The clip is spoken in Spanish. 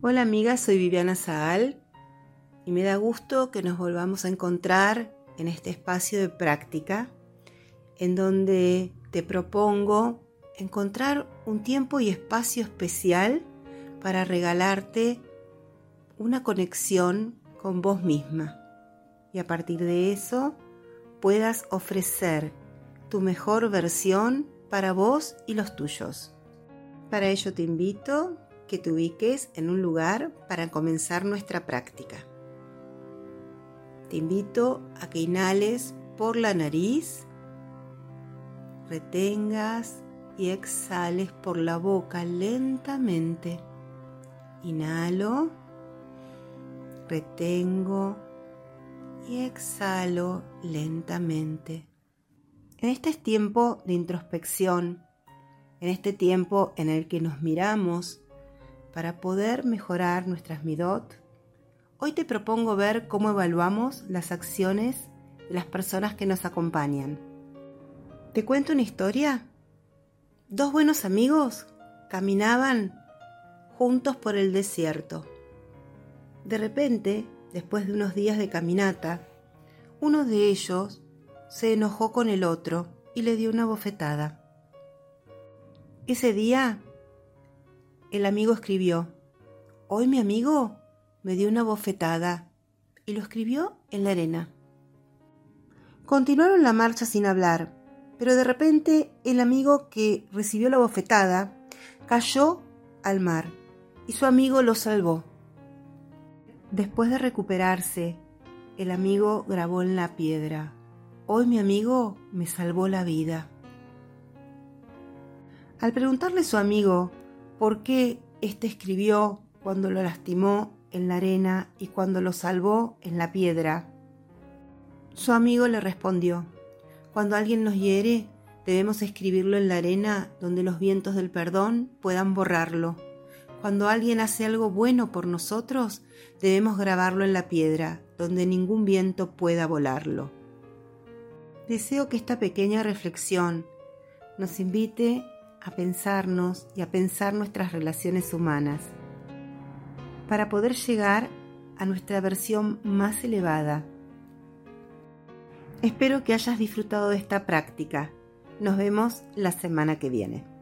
Hola amiga, soy Viviana Zaal y me da gusto que nos volvamos a encontrar en este espacio de práctica en donde te propongo encontrar un tiempo y espacio especial para regalarte una conexión con vos misma y a partir de eso puedas ofrecer tu mejor versión para vos y los tuyos. Para ello te invito que te ubiques en un lugar para comenzar nuestra práctica. Te invito a que inhales por la nariz, retengas y exhales por la boca lentamente. Inhalo, retengo y exhalo lentamente. En este tiempo de introspección, en este tiempo en el que nos miramos para poder mejorar nuestras midot, hoy te propongo ver cómo evaluamos las acciones de las personas que nos acompañan. ¿Te cuento una historia? Dos buenos amigos caminaban juntos por el desierto. De repente, después de unos días de caminata, uno de ellos se enojó con el otro y le dio una bofetada. Ese día el amigo escribió, Hoy mi amigo me dio una bofetada y lo escribió en la arena. Continuaron la marcha sin hablar, pero de repente el amigo que recibió la bofetada cayó al mar y su amigo lo salvó. Después de recuperarse, el amigo grabó en la piedra, Hoy mi amigo me salvó la vida. Al preguntarle a su amigo por qué éste escribió cuando lo lastimó en la arena y cuando lo salvó en la piedra. Su amigo le respondió, cuando alguien nos hiere, debemos escribirlo en la arena donde los vientos del perdón puedan borrarlo. Cuando alguien hace algo bueno por nosotros, debemos grabarlo en la piedra, donde ningún viento pueda volarlo. Deseo que esta pequeña reflexión nos invite a pensarnos y a pensar nuestras relaciones humanas, para poder llegar a nuestra versión más elevada. Espero que hayas disfrutado de esta práctica. Nos vemos la semana que viene.